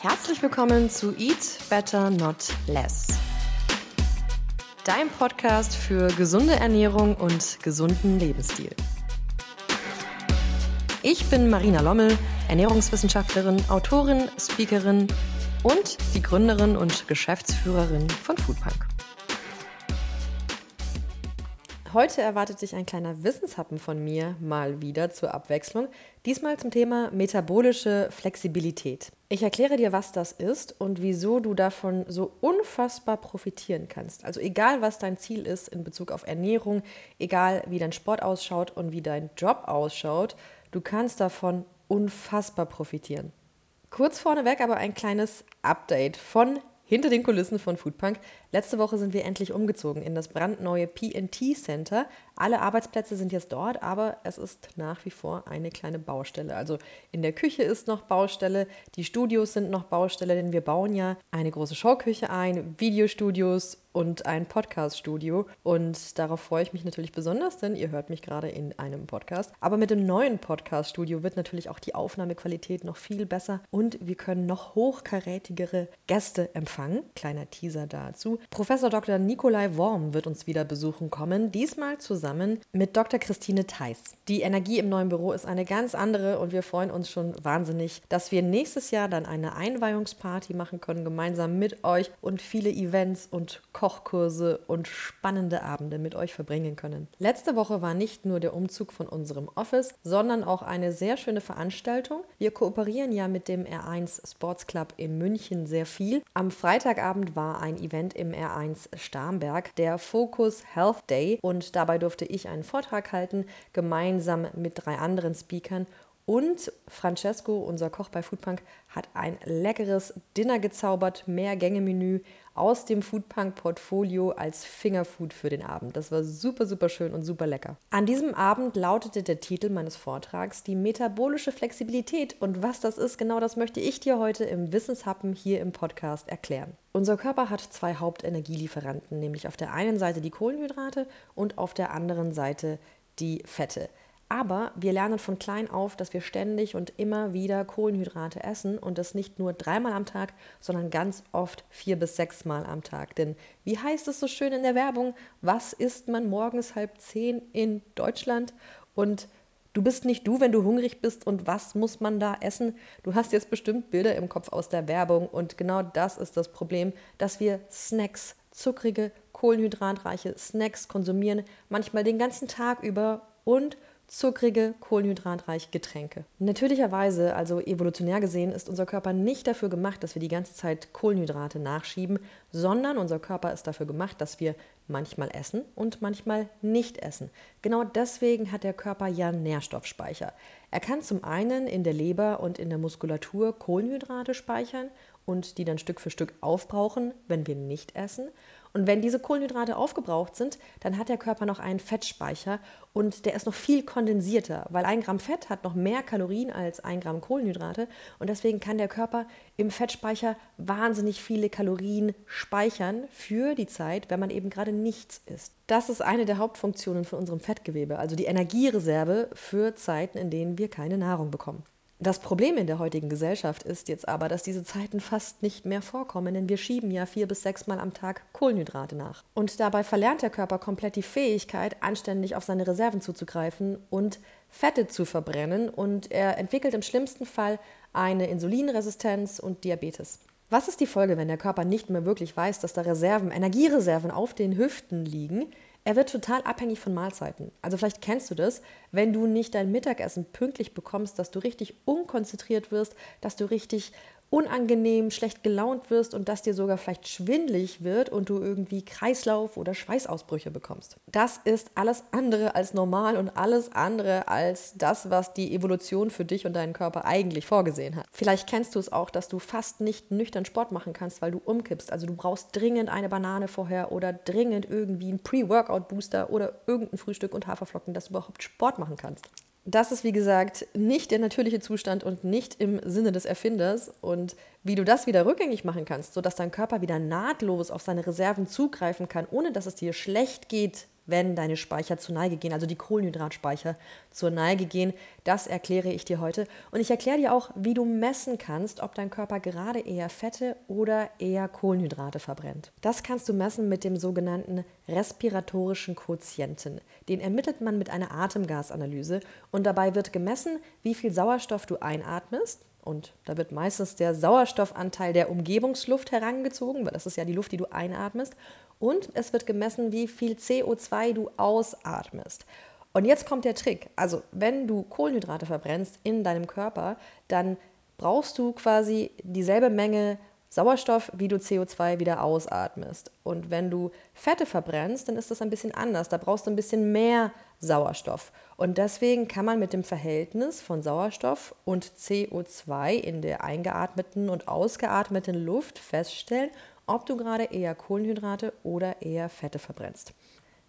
Herzlich willkommen zu Eat Better Not Less. Dein Podcast für gesunde Ernährung und gesunden Lebensstil. Ich bin Marina Lommel, Ernährungswissenschaftlerin, Autorin, Speakerin und die Gründerin und Geschäftsführerin von Foodpunk. Heute erwartet dich ein kleiner Wissenshappen von mir mal wieder zur Abwechslung. Diesmal zum Thema metabolische Flexibilität. Ich erkläre dir, was das ist und wieso du davon so unfassbar profitieren kannst. Also egal, was dein Ziel ist in Bezug auf Ernährung, egal wie dein Sport ausschaut und wie dein Job ausschaut, du kannst davon unfassbar profitieren. Kurz vorneweg aber ein kleines Update von hinter den Kulissen von Foodpunk. Letzte Woche sind wir endlich umgezogen in das brandneue PNT Center. Alle Arbeitsplätze sind jetzt dort, aber es ist nach wie vor eine kleine Baustelle. Also in der Küche ist noch Baustelle, die Studios sind noch Baustelle, denn wir bauen ja eine große Showküche ein, Videostudios und ein Podcast-Studio. Und darauf freue ich mich natürlich besonders, denn ihr hört mich gerade in einem Podcast. Aber mit dem neuen Podcast-Studio wird natürlich auch die Aufnahmequalität noch viel besser und wir können noch hochkarätigere Gäste empfangen. Kleiner Teaser dazu. Professor Dr. Nikolai Worm wird uns wieder besuchen kommen, diesmal zusammen mit Dr. Christine Theis. Die Energie im neuen Büro ist eine ganz andere und wir freuen uns schon wahnsinnig, dass wir nächstes Jahr dann eine Einweihungsparty machen können, gemeinsam mit euch und viele Events und Kochkurse und spannende Abende mit euch verbringen können. Letzte Woche war nicht nur der Umzug von unserem Office, sondern auch eine sehr schöne Veranstaltung. Wir kooperieren ja mit dem R1 Sports Club in München sehr viel. Am Freitagabend war ein Event im R1 Starnberg, der Focus Health Day und dabei durfte ich einen Vortrag halten, gemeinsam mit drei anderen Speakern und Francesco, unser Koch bei Foodpunk, hat ein leckeres Dinner gezaubert, mehr Gänge-Menü aus dem Foodpunk-Portfolio als Fingerfood für den Abend. Das war super, super schön und super lecker. An diesem Abend lautete der Titel meines Vortrags die metabolische Flexibilität. Und was das ist, genau das möchte ich dir heute im Wissenshappen hier im Podcast erklären. Unser Körper hat zwei Hauptenergielieferanten, nämlich auf der einen Seite die Kohlenhydrate und auf der anderen Seite die Fette. Aber wir lernen von klein auf, dass wir ständig und immer wieder Kohlenhydrate essen und das nicht nur dreimal am Tag, sondern ganz oft vier bis sechsmal am Tag. Denn wie heißt es so schön in der Werbung? Was isst man morgens halb zehn in Deutschland? Und du bist nicht du, wenn du hungrig bist. Und was muss man da essen? Du hast jetzt bestimmt Bilder im Kopf aus der Werbung. Und genau das ist das Problem, dass wir Snacks, zuckrige, kohlenhydratreiche Snacks konsumieren, manchmal den ganzen Tag über und zuckrige, kohlenhydratreiche Getränke. Natürlicherweise, also evolutionär gesehen, ist unser Körper nicht dafür gemacht, dass wir die ganze Zeit Kohlenhydrate nachschieben, sondern unser Körper ist dafür gemacht, dass wir manchmal essen und manchmal nicht essen. Genau deswegen hat der Körper ja Nährstoffspeicher. Er kann zum einen in der Leber und in der Muskulatur Kohlenhydrate speichern und die dann Stück für Stück aufbrauchen, wenn wir nicht essen. Und wenn diese Kohlenhydrate aufgebraucht sind, dann hat der Körper noch einen Fettspeicher und der ist noch viel kondensierter, weil ein Gramm Fett hat noch mehr Kalorien als ein Gramm Kohlenhydrate und deswegen kann der Körper im Fettspeicher wahnsinnig viele Kalorien speichern für die Zeit, wenn man eben gerade nichts isst. Das ist eine der Hauptfunktionen von unserem Fettgewebe, also die Energiereserve für Zeiten, in denen wir keine Nahrung bekommen. Das Problem in der heutigen Gesellschaft ist jetzt aber, dass diese Zeiten fast nicht mehr vorkommen, denn wir schieben ja vier bis sechs Mal am Tag Kohlenhydrate nach. Und dabei verlernt der Körper komplett die Fähigkeit, anständig auf seine Reserven zuzugreifen und Fette zu verbrennen und er entwickelt im schlimmsten Fall eine Insulinresistenz und Diabetes. Was ist die Folge, wenn der Körper nicht mehr wirklich weiß, dass da Reserven, Energiereserven auf den Hüften liegen, er wird total abhängig von Mahlzeiten. Also vielleicht kennst du das, wenn du nicht dein Mittagessen pünktlich bekommst, dass du richtig unkonzentriert wirst, dass du richtig unangenehm, schlecht gelaunt wirst und dass dir sogar vielleicht schwindlig wird und du irgendwie Kreislauf- oder Schweißausbrüche bekommst. Das ist alles andere als normal und alles andere als das, was die Evolution für dich und deinen Körper eigentlich vorgesehen hat. Vielleicht kennst du es auch, dass du fast nicht nüchtern Sport machen kannst, weil du umkippst. Also du brauchst dringend eine Banane vorher oder dringend irgendwie einen Pre-Workout-Booster oder irgendein Frühstück und Haferflocken, dass du überhaupt Sport machen kannst das ist, wie gesagt, nicht der natürliche Zustand und nicht im Sinne des Erfinders. Und wie du das wieder rückgängig machen kannst, sodass dein Körper wieder nahtlos auf seine Reserven zugreifen kann, ohne dass es dir schlecht geht, wenn deine Speicher zur Neige gehen, also die Kohlenhydratspeicher zur Neige gehen. Das erkläre ich dir heute. Und ich erkläre dir auch, wie du messen kannst, ob dein Körper gerade eher Fette oder eher Kohlenhydrate verbrennt. Das kannst du messen mit dem sogenannten respiratorischen Quotienten. Den ermittelt man mit einer Atemgasanalyse und dabei wird gemessen, wie viel Sauerstoff du einatmest und da wird meistens der Sauerstoffanteil der Umgebungsluft herangezogen, weil das ist ja die Luft, die du einatmest. Und es wird gemessen, wie viel CO2 du ausatmest. Und jetzt kommt der Trick. Also, wenn du Kohlenhydrate verbrennst in deinem Körper, dann brauchst du quasi dieselbe Menge Sauerstoff, wie du CO2 wieder ausatmest. Und wenn du Fette verbrennst, dann ist das ein bisschen anders. Da brauchst du ein bisschen mehr Sauerstoff. Und deswegen kann man mit dem Verhältnis von Sauerstoff und CO2 in der eingeatmeten und ausgeatmeten Luft feststellen, ob du gerade eher Kohlenhydrate oder eher Fette verbrennst.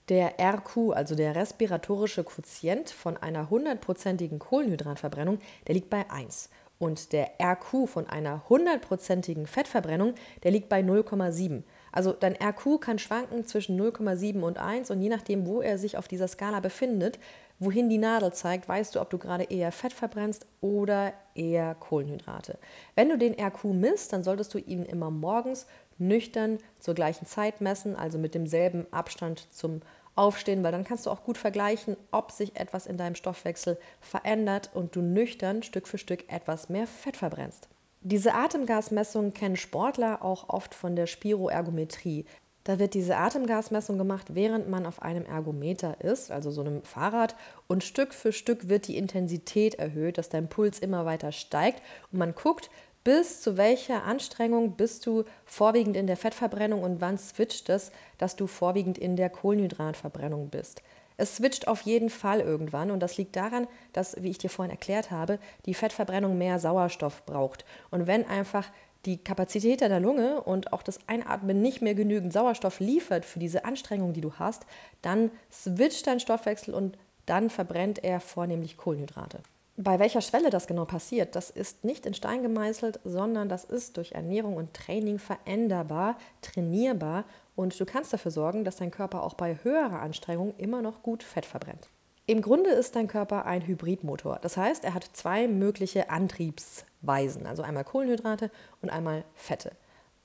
Der RQ, also der respiratorische Quotient von einer hundertprozentigen Kohlenhydratverbrennung, der liegt bei 1. Und der RQ von einer hundertprozentigen Fettverbrennung, der liegt bei 0,7. Also dein RQ kann schwanken zwischen 0,7 und 1 und je nachdem, wo er sich auf dieser Skala befindet, wohin die Nadel zeigt, weißt du, ob du gerade eher Fett verbrennst oder eher Kohlenhydrate. Wenn du den RQ misst, dann solltest du ihn immer morgens nüchtern zur gleichen Zeit messen, also mit demselben Abstand zum Aufstehen, weil dann kannst du auch gut vergleichen, ob sich etwas in deinem Stoffwechsel verändert und du nüchtern Stück für Stück etwas mehr Fett verbrennst. Diese Atemgasmessung kennen Sportler auch oft von der Spiroergometrie. Da wird diese Atemgasmessung gemacht, während man auf einem Ergometer ist, also so einem Fahrrad, und Stück für Stück wird die Intensität erhöht, dass dein Puls immer weiter steigt und man guckt, bis zu welcher Anstrengung bist du vorwiegend in der Fettverbrennung und wann switcht es, dass du vorwiegend in der Kohlenhydratverbrennung bist. Es switcht auf jeden Fall irgendwann und das liegt daran, dass, wie ich dir vorhin erklärt habe, die Fettverbrennung mehr Sauerstoff braucht. Und wenn einfach die Kapazität deiner Lunge und auch das Einatmen nicht mehr genügend Sauerstoff liefert für diese Anstrengung, die du hast, dann switcht dein Stoffwechsel und dann verbrennt er vornehmlich Kohlenhydrate. Bei welcher Schwelle das genau passiert, das ist nicht in Stein gemeißelt, sondern das ist durch Ernährung und Training veränderbar, trainierbar und du kannst dafür sorgen, dass dein Körper auch bei höherer Anstrengung immer noch gut Fett verbrennt. Im Grunde ist dein Körper ein Hybridmotor. Das heißt, er hat zwei mögliche Antriebsweisen, also einmal Kohlenhydrate und einmal Fette.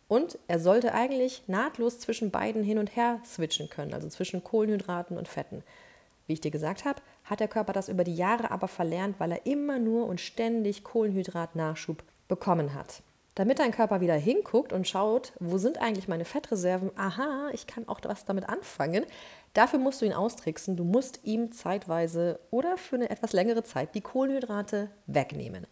Und er sollte eigentlich nahtlos zwischen beiden hin und her switchen können, also zwischen Kohlenhydraten und Fetten. Wie ich dir gesagt habe, hat der Körper das über die Jahre aber verlernt, weil er immer nur und ständig Kohlenhydratnachschub bekommen hat. Damit dein Körper wieder hinguckt und schaut, wo sind eigentlich meine Fettreserven? Aha, ich kann auch was damit anfangen. Dafür musst du ihn austricksen. Du musst ihm zeitweise oder für eine etwas längere Zeit die Kohlenhydrate wegnehmen.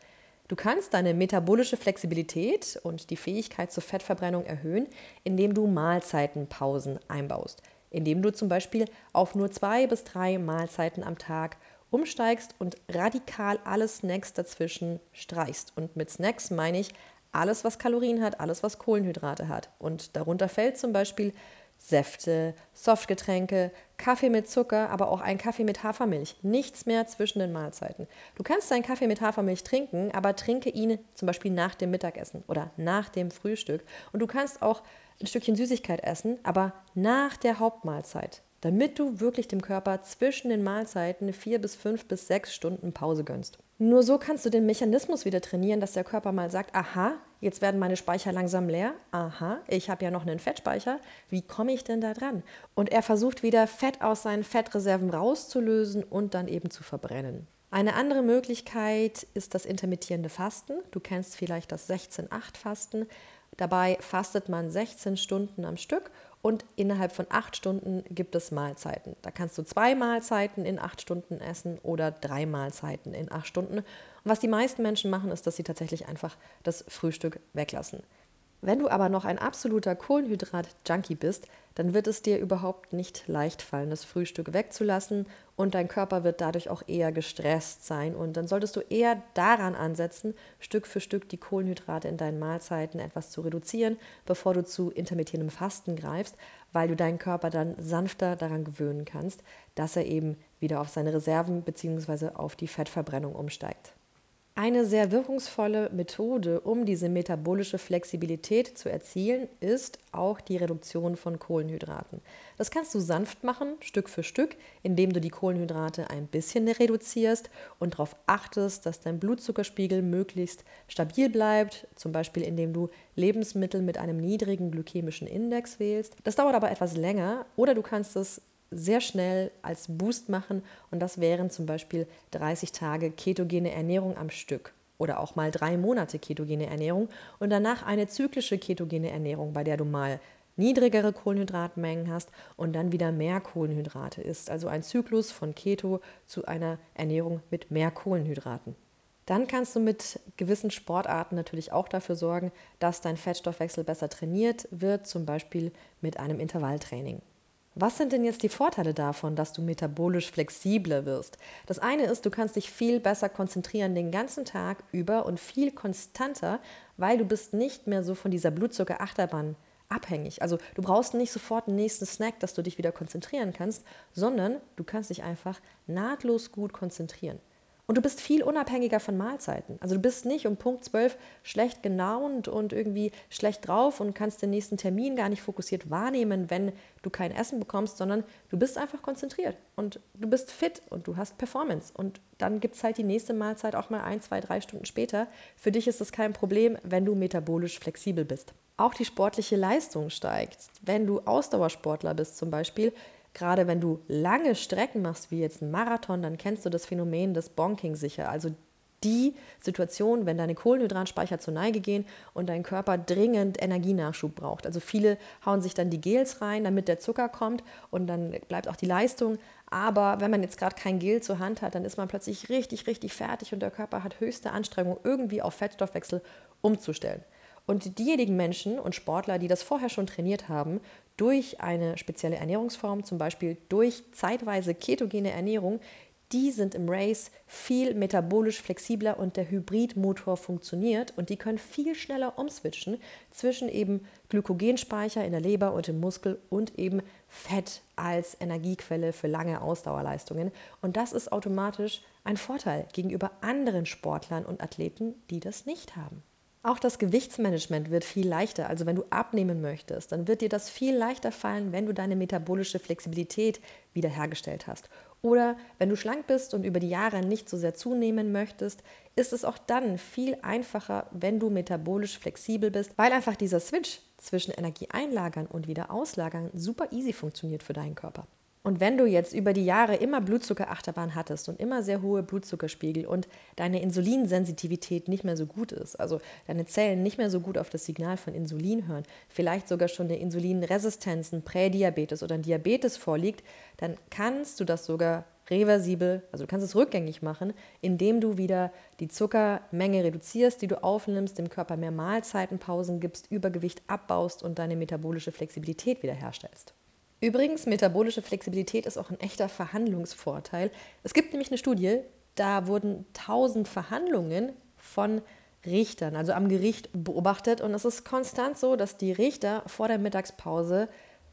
Du kannst deine metabolische Flexibilität und die Fähigkeit zur Fettverbrennung erhöhen, indem du Mahlzeitenpausen einbaust. Indem du zum Beispiel auf nur zwei bis drei Mahlzeiten am Tag umsteigst und radikal alle Snacks dazwischen streichst. Und mit Snacks meine ich alles, was Kalorien hat, alles, was Kohlenhydrate hat. Und darunter fällt zum Beispiel Säfte, Softgetränke, Kaffee mit Zucker, aber auch ein Kaffee mit Hafermilch. Nichts mehr zwischen den Mahlzeiten. Du kannst deinen Kaffee mit Hafermilch trinken, aber trinke ihn zum Beispiel nach dem Mittagessen oder nach dem Frühstück. Und du kannst auch ein Stückchen Süßigkeit essen, aber nach der Hauptmahlzeit, damit du wirklich dem Körper zwischen den Mahlzeiten vier bis fünf bis sechs Stunden Pause gönnst. Nur so kannst du den Mechanismus wieder trainieren, dass der Körper mal sagt, aha, jetzt werden meine Speicher langsam leer, aha, ich habe ja noch einen Fettspeicher, wie komme ich denn da dran? Und er versucht wieder Fett aus seinen Fettreserven rauszulösen und dann eben zu verbrennen. Eine andere Möglichkeit ist das intermittierende Fasten. Du kennst vielleicht das 16-8-Fasten. Dabei fastet man 16 Stunden am Stück und innerhalb von acht Stunden gibt es Mahlzeiten. Da kannst du zwei Mahlzeiten in acht Stunden essen oder drei Mahlzeiten in acht Stunden. Und was die meisten Menschen machen, ist, dass sie tatsächlich einfach das Frühstück weglassen. Wenn du aber noch ein absoluter Kohlenhydrat-Junkie bist, dann wird es dir überhaupt nicht leicht fallen, das Frühstück wegzulassen und dein Körper wird dadurch auch eher gestresst sein. Und dann solltest du eher daran ansetzen, Stück für Stück die Kohlenhydrate in deinen Mahlzeiten etwas zu reduzieren, bevor du zu intermittierendem Fasten greifst, weil du deinen Körper dann sanfter daran gewöhnen kannst, dass er eben wieder auf seine Reserven bzw. auf die Fettverbrennung umsteigt. Eine sehr wirkungsvolle Methode, um diese metabolische Flexibilität zu erzielen, ist auch die Reduktion von Kohlenhydraten. Das kannst du sanft machen, Stück für Stück, indem du die Kohlenhydrate ein bisschen reduzierst und darauf achtest, dass dein Blutzuckerspiegel möglichst stabil bleibt, zum Beispiel indem du Lebensmittel mit einem niedrigen glykämischen Index wählst. Das dauert aber etwas länger oder du kannst es sehr schnell als Boost machen und das wären zum Beispiel 30 Tage ketogene Ernährung am Stück oder auch mal drei Monate ketogene Ernährung und danach eine zyklische ketogene Ernährung, bei der du mal niedrigere Kohlenhydratmengen hast und dann wieder mehr Kohlenhydrate isst. Also ein Zyklus von Keto zu einer Ernährung mit mehr Kohlenhydraten. Dann kannst du mit gewissen Sportarten natürlich auch dafür sorgen, dass dein Fettstoffwechsel besser trainiert wird, zum Beispiel mit einem Intervalltraining. Was sind denn jetzt die Vorteile davon, dass du metabolisch flexibler wirst? Das eine ist, du kannst dich viel besser konzentrieren den ganzen Tag über und viel konstanter, weil du bist nicht mehr so von dieser Blutzuckerachterbahn abhängig. Also du brauchst nicht sofort einen nächsten Snack, dass du dich wieder konzentrieren kannst, sondern du kannst dich einfach nahtlos gut konzentrieren. Und du bist viel unabhängiger von Mahlzeiten. Also du bist nicht um Punkt 12 schlecht genaunt und irgendwie schlecht drauf und kannst den nächsten Termin gar nicht fokussiert wahrnehmen, wenn du kein Essen bekommst, sondern du bist einfach konzentriert und du bist fit und du hast Performance. Und dann gibt es halt die nächste Mahlzeit auch mal ein, zwei, drei Stunden später. Für dich ist das kein Problem, wenn du metabolisch flexibel bist. Auch die sportliche Leistung steigt. Wenn du Ausdauersportler bist zum Beispiel, Gerade wenn du lange Strecken machst, wie jetzt ein Marathon, dann kennst du das Phänomen des Bonking sicher. Also die Situation, wenn deine Kohlenhydratspeicher zur Neige gehen und dein Körper dringend Energienachschub braucht. Also viele hauen sich dann die Gels rein, damit der Zucker kommt und dann bleibt auch die Leistung. Aber wenn man jetzt gerade kein Gel zur Hand hat, dann ist man plötzlich richtig, richtig fertig und der Körper hat höchste Anstrengung, irgendwie auf Fettstoffwechsel umzustellen. Und diejenigen Menschen und Sportler, die das vorher schon trainiert haben, durch eine spezielle Ernährungsform, zum Beispiel durch zeitweise ketogene Ernährung, die sind im Race viel metabolisch flexibler und der Hybridmotor funktioniert und die können viel schneller umswitchen zwischen eben Glykogenspeicher in der Leber und im Muskel und eben Fett als Energiequelle für lange Ausdauerleistungen. Und das ist automatisch ein Vorteil gegenüber anderen Sportlern und Athleten, die das nicht haben. Auch das Gewichtsmanagement wird viel leichter. Also wenn du abnehmen möchtest, dann wird dir das viel leichter fallen, wenn du deine metabolische Flexibilität wiederhergestellt hast. Oder wenn du schlank bist und über die Jahre nicht so sehr zunehmen möchtest, ist es auch dann viel einfacher, wenn du metabolisch flexibel bist, weil einfach dieser Switch zwischen Energie einlagern und wieder auslagern super easy funktioniert für deinen Körper. Und wenn du jetzt über die Jahre immer Blutzuckerachterbahn hattest und immer sehr hohe Blutzuckerspiegel und deine Insulinsensitivität nicht mehr so gut ist, also deine Zellen nicht mehr so gut auf das Signal von Insulin hören, vielleicht sogar schon eine Insulinresistenz, ein Prädiabetes oder ein Diabetes vorliegt, dann kannst du das sogar reversibel, also du kannst es rückgängig machen, indem du wieder die Zuckermenge reduzierst, die du aufnimmst, dem Körper mehr Mahlzeitenpausen gibst, Übergewicht abbaust und deine metabolische Flexibilität wiederherstellst. Übrigens, metabolische Flexibilität ist auch ein echter Verhandlungsvorteil. Es gibt nämlich eine Studie, da wurden 1000 Verhandlungen von Richtern, also am Gericht, beobachtet. Und es ist konstant so, dass die Richter vor der Mittagspause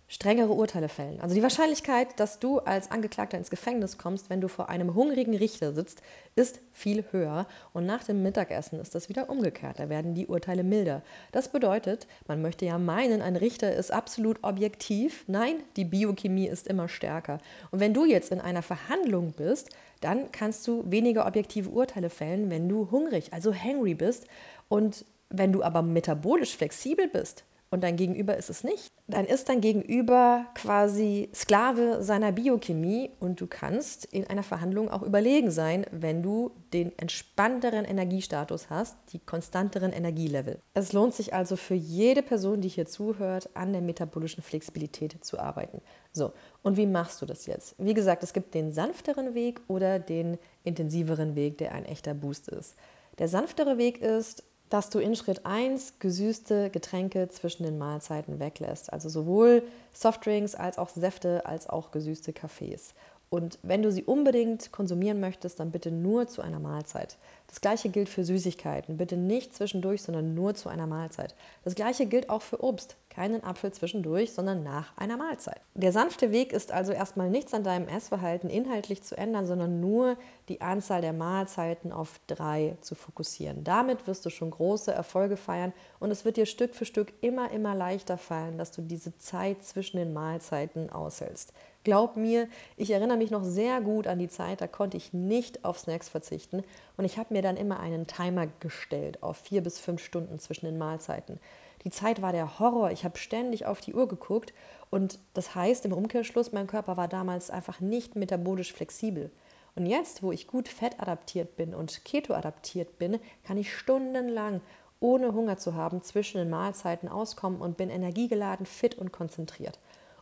strengere Urteile fällen. Also die Wahrscheinlichkeit, dass du als Angeklagter ins Gefängnis kommst, wenn du vor einem hungrigen Richter sitzt, ist viel höher. Und nach dem Mittagessen ist das wieder umgekehrt. Da werden die Urteile milder. Das bedeutet, man möchte ja meinen, ein Richter ist absolut objektiv. Nein, die Biochemie ist immer stärker. Und wenn du jetzt in einer Verhandlung bist, dann kannst du weniger objektive Urteile fällen, wenn du hungrig, also hangry bist. Und wenn du aber metabolisch flexibel bist, und dein Gegenüber ist es nicht, dann ist dein Gegenüber quasi Sklave seiner Biochemie und du kannst in einer Verhandlung auch überlegen sein, wenn du den entspannteren Energiestatus hast, die konstanteren Energielevel. Es lohnt sich also für jede Person, die hier zuhört, an der metabolischen Flexibilität zu arbeiten. So, und wie machst du das jetzt? Wie gesagt, es gibt den sanfteren Weg oder den intensiveren Weg, der ein echter Boost ist. Der sanftere Weg ist, dass du in Schritt 1 gesüßte Getränke zwischen den Mahlzeiten weglässt. Also sowohl Softdrinks als auch Säfte als auch gesüßte Kaffees. Und wenn du sie unbedingt konsumieren möchtest, dann bitte nur zu einer Mahlzeit. Das gleiche gilt für Süßigkeiten. Bitte nicht zwischendurch, sondern nur zu einer Mahlzeit. Das gleiche gilt auch für Obst. Keinen Apfel zwischendurch, sondern nach einer Mahlzeit. Der sanfte Weg ist also erstmal nichts an deinem Essverhalten inhaltlich zu ändern, sondern nur die Anzahl der Mahlzeiten auf drei zu fokussieren. Damit wirst du schon große Erfolge feiern und es wird dir Stück für Stück immer, immer leichter fallen, dass du diese Zeit zwischen den Mahlzeiten aushältst. Glaub mir, ich erinnere mich noch sehr gut an die Zeit, da konnte ich nicht auf Snacks verzichten und ich habe mir dann immer einen Timer gestellt auf vier bis fünf Stunden zwischen den Mahlzeiten. Die Zeit war der Horror, ich habe ständig auf die Uhr geguckt und das heißt im Umkehrschluss, mein Körper war damals einfach nicht metabolisch flexibel. Und jetzt, wo ich gut fettadaptiert bin und keto-adaptiert bin, kann ich stundenlang ohne Hunger zu haben zwischen den Mahlzeiten auskommen und bin energiegeladen, fit und konzentriert.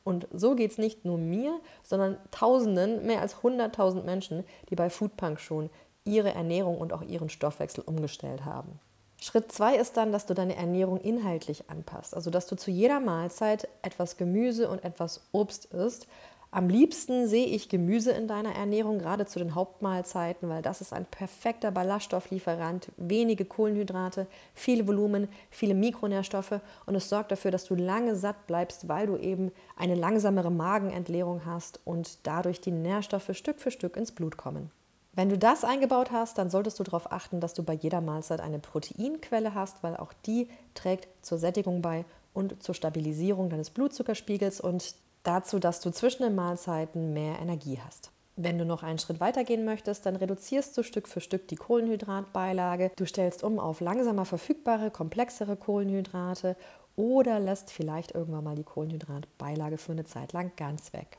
Und so geht es nicht nur mir, sondern Tausenden, mehr als 100.000 Menschen, die bei Foodpunk schon ihre Ernährung und auch ihren Stoffwechsel umgestellt haben. Schritt zwei ist dann, dass du deine Ernährung inhaltlich anpasst. Also, dass du zu jeder Mahlzeit etwas Gemüse und etwas Obst isst am liebsten sehe ich Gemüse in deiner Ernährung, gerade zu den Hauptmahlzeiten, weil das ist ein perfekter Ballaststofflieferant, wenige Kohlenhydrate, viel Volumen, viele Mikronährstoffe und es sorgt dafür, dass du lange satt bleibst, weil du eben eine langsamere Magenentleerung hast und dadurch die Nährstoffe Stück für Stück ins Blut kommen. Wenn du das eingebaut hast, dann solltest du darauf achten, dass du bei jeder Mahlzeit eine Proteinquelle hast, weil auch die trägt zur Sättigung bei und zur Stabilisierung deines Blutzuckerspiegels und dazu, dass du zwischen den Mahlzeiten mehr Energie hast. Wenn du noch einen Schritt weiter gehen möchtest, dann reduzierst du Stück für Stück die Kohlenhydratbeilage. Du stellst um auf langsamer verfügbare, komplexere Kohlenhydrate oder lässt vielleicht irgendwann mal die Kohlenhydratbeilage für eine Zeit lang ganz weg.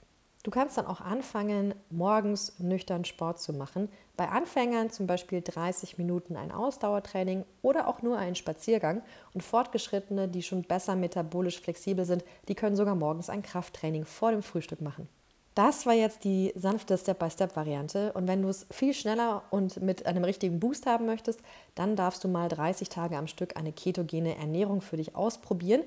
Du kannst dann auch anfangen, morgens nüchtern Sport zu machen. Bei Anfängern zum Beispiel 30 Minuten ein Ausdauertraining oder auch nur einen Spaziergang. Und Fortgeschrittene, die schon besser metabolisch flexibel sind, die können sogar morgens ein Krafttraining vor dem Frühstück machen. Das war jetzt die sanfte Step-by-Step-Variante. Und wenn du es viel schneller und mit einem richtigen Boost haben möchtest, dann darfst du mal 30 Tage am Stück eine ketogene Ernährung für dich ausprobieren.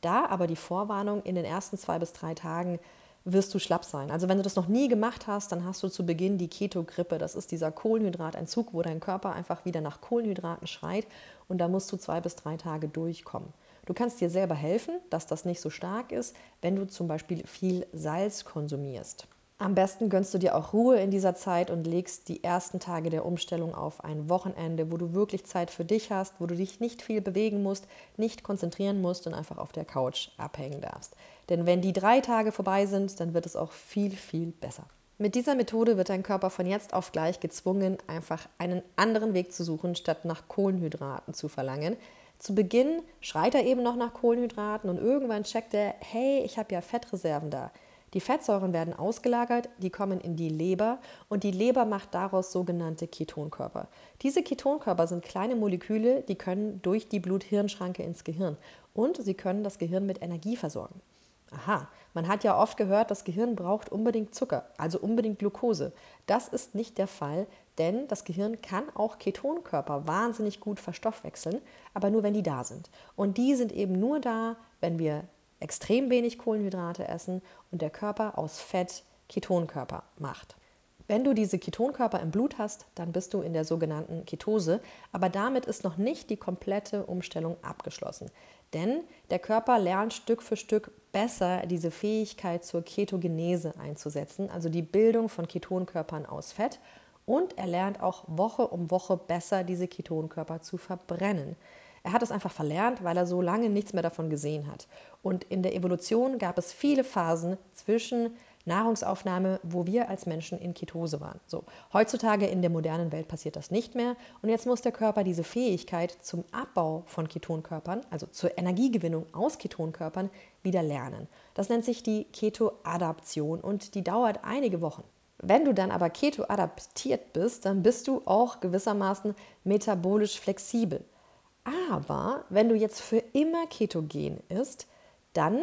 Da aber die Vorwarnung in den ersten zwei bis drei Tagen wirst du schlapp sein. Also wenn du das noch nie gemacht hast, dann hast du zu Beginn die Keto-Grippe. Das ist dieser Kohlenhydrateinzug, wo dein Körper einfach wieder nach Kohlenhydraten schreit und da musst du zwei bis drei Tage durchkommen. Du kannst dir selber helfen, dass das nicht so stark ist, wenn du zum Beispiel viel Salz konsumierst. Am besten gönnst du dir auch Ruhe in dieser Zeit und legst die ersten Tage der Umstellung auf ein Wochenende, wo du wirklich Zeit für dich hast, wo du dich nicht viel bewegen musst, nicht konzentrieren musst und einfach auf der Couch abhängen darfst. Denn wenn die drei Tage vorbei sind, dann wird es auch viel, viel besser. Mit dieser Methode wird dein Körper von jetzt auf gleich gezwungen, einfach einen anderen Weg zu suchen, statt nach Kohlenhydraten zu verlangen. Zu Beginn schreit er eben noch nach Kohlenhydraten und irgendwann checkt er, hey, ich habe ja Fettreserven da. Die Fettsäuren werden ausgelagert, die kommen in die Leber und die Leber macht daraus sogenannte Ketonkörper. Diese Ketonkörper sind kleine Moleküle, die können durch die Blut-Hirn-Schranke ins Gehirn und sie können das Gehirn mit Energie versorgen. Aha, man hat ja oft gehört, das Gehirn braucht unbedingt Zucker, also unbedingt Glucose. Das ist nicht der Fall, denn das Gehirn kann auch Ketonkörper wahnsinnig gut verstoffwechseln, aber nur wenn die da sind. Und die sind eben nur da, wenn wir extrem wenig Kohlenhydrate essen und der Körper aus Fett Ketonkörper macht. Wenn du diese Ketonkörper im Blut hast, dann bist du in der sogenannten Ketose, aber damit ist noch nicht die komplette Umstellung abgeschlossen. Denn der Körper lernt Stück für Stück besser diese Fähigkeit zur Ketogenese einzusetzen, also die Bildung von Ketonkörpern aus Fett. Und er lernt auch Woche um Woche besser diese Ketonkörper zu verbrennen. Er hat es einfach verlernt, weil er so lange nichts mehr davon gesehen hat. Und in der Evolution gab es viele Phasen zwischen Nahrungsaufnahme, wo wir als Menschen in Ketose waren. So, heutzutage in der modernen Welt passiert das nicht mehr und jetzt muss der Körper diese Fähigkeit zum Abbau von Ketonkörpern, also zur Energiegewinnung aus Ketonkörpern, wieder lernen. Das nennt sich die Ketoadaption und die dauert einige Wochen. Wenn du dann aber ketoadaptiert bist, dann bist du auch gewissermaßen metabolisch flexibel. Aber wenn du jetzt für immer ketogen isst, dann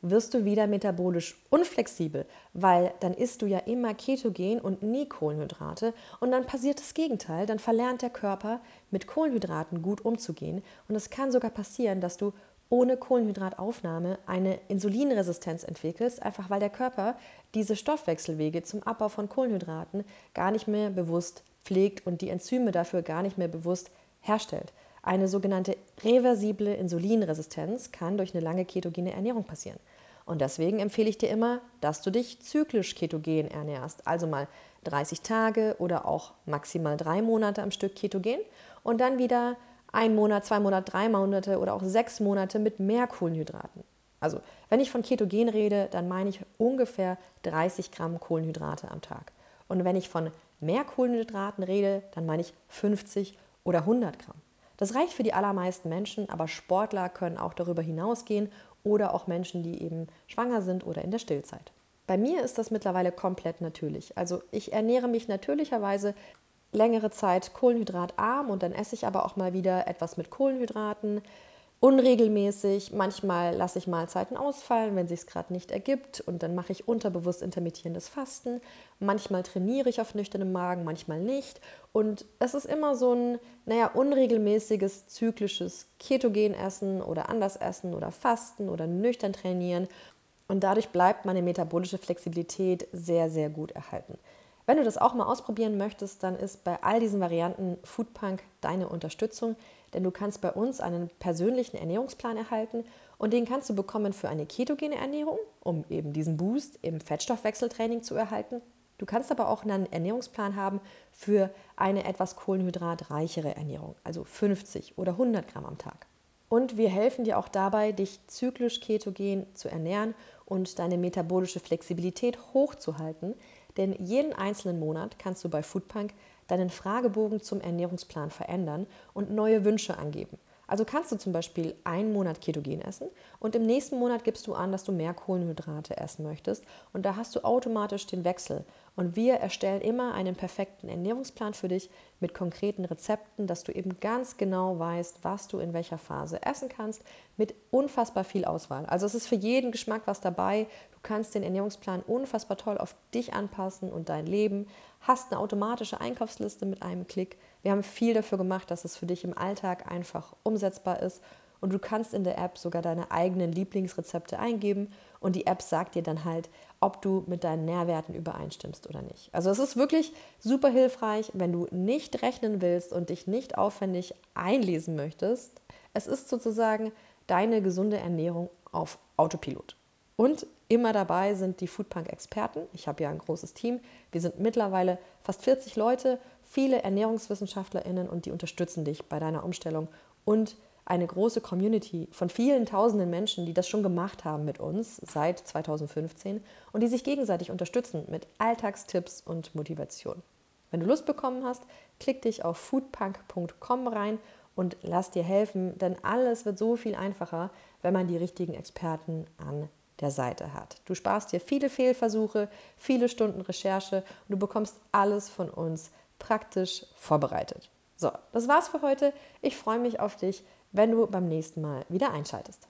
wirst du wieder metabolisch unflexibel, weil dann isst du ja immer ketogen und nie Kohlenhydrate. Und dann passiert das Gegenteil, dann verlernt der Körper mit Kohlenhydraten gut umzugehen. Und es kann sogar passieren, dass du ohne Kohlenhydrataufnahme eine Insulinresistenz entwickelst, einfach weil der Körper diese Stoffwechselwege zum Abbau von Kohlenhydraten gar nicht mehr bewusst pflegt und die Enzyme dafür gar nicht mehr bewusst herstellt. Eine sogenannte reversible Insulinresistenz kann durch eine lange ketogene Ernährung passieren. Und deswegen empfehle ich dir immer, dass du dich zyklisch ketogen ernährst. Also mal 30 Tage oder auch maximal drei Monate am Stück ketogen und dann wieder ein Monat, zwei Monate, drei Monate oder auch sechs Monate mit mehr Kohlenhydraten. Also wenn ich von Ketogen rede, dann meine ich ungefähr 30 Gramm Kohlenhydrate am Tag. Und wenn ich von mehr Kohlenhydraten rede, dann meine ich 50 oder 100 Gramm. Das reicht für die allermeisten Menschen, aber Sportler können auch darüber hinausgehen oder auch Menschen, die eben schwanger sind oder in der Stillzeit. Bei mir ist das mittlerweile komplett natürlich. Also ich ernähre mich natürlicherweise längere Zeit kohlenhydratarm und dann esse ich aber auch mal wieder etwas mit Kohlenhydraten. Unregelmäßig, manchmal lasse ich Mahlzeiten ausfallen, wenn sich es gerade nicht ergibt und dann mache ich unterbewusst intermittierendes Fasten. Manchmal trainiere ich auf nüchternem Magen, manchmal nicht. Und es ist immer so ein, naja, unregelmäßiges, zyklisches Ketogenessen oder anders essen oder Fasten oder nüchtern trainieren. Und dadurch bleibt meine metabolische Flexibilität sehr, sehr gut erhalten. Wenn du das auch mal ausprobieren möchtest, dann ist bei all diesen Varianten Foodpunk deine Unterstützung, denn du kannst bei uns einen persönlichen Ernährungsplan erhalten und den kannst du bekommen für eine ketogene Ernährung, um eben diesen Boost im Fettstoffwechseltraining zu erhalten. Du kannst aber auch einen Ernährungsplan haben für eine etwas kohlenhydratreichere Ernährung, also 50 oder 100 Gramm am Tag. Und wir helfen dir auch dabei, dich zyklisch ketogen zu ernähren und deine metabolische Flexibilität hochzuhalten, denn jeden einzelnen Monat kannst du bei Foodpunk deinen Fragebogen zum Ernährungsplan verändern und neue Wünsche angeben. Also kannst du zum Beispiel einen Monat Ketogen essen und im nächsten Monat gibst du an, dass du mehr Kohlenhydrate essen möchtest und da hast du automatisch den Wechsel. Und wir erstellen immer einen perfekten Ernährungsplan für dich mit konkreten Rezepten, dass du eben ganz genau weißt, was du in welcher Phase essen kannst, mit unfassbar viel Auswahl. Also es ist für jeden Geschmack was dabei. Du kannst den Ernährungsplan unfassbar toll auf dich anpassen und dein Leben. Hast eine automatische Einkaufsliste mit einem Klick. Wir haben viel dafür gemacht, dass es für dich im Alltag einfach umsetzbar ist und du kannst in der App sogar deine eigenen Lieblingsrezepte eingeben und die App sagt dir dann halt, ob du mit deinen Nährwerten übereinstimmst oder nicht. Also es ist wirklich super hilfreich, wenn du nicht rechnen willst und dich nicht aufwendig einlesen möchtest. Es ist sozusagen deine gesunde Ernährung auf Autopilot. Und immer dabei sind die Foodpunk-Experten. Ich habe ja ein großes Team. Wir sind mittlerweile fast 40 Leute, viele ErnährungswissenschaftlerInnen und die unterstützen dich bei deiner Umstellung und eine große Community von vielen tausenden Menschen, die das schon gemacht haben mit uns seit 2015 und die sich gegenseitig unterstützen mit Alltagstipps und Motivation. Wenn du Lust bekommen hast, klick dich auf foodpunk.com rein und lass dir helfen, denn alles wird so viel einfacher, wenn man die richtigen Experten an der Seite hat. Du sparst dir viele Fehlversuche, viele Stunden Recherche und du bekommst alles von uns praktisch vorbereitet. So, das war's für heute. Ich freue mich auf dich wenn du beim nächsten Mal wieder einschaltest.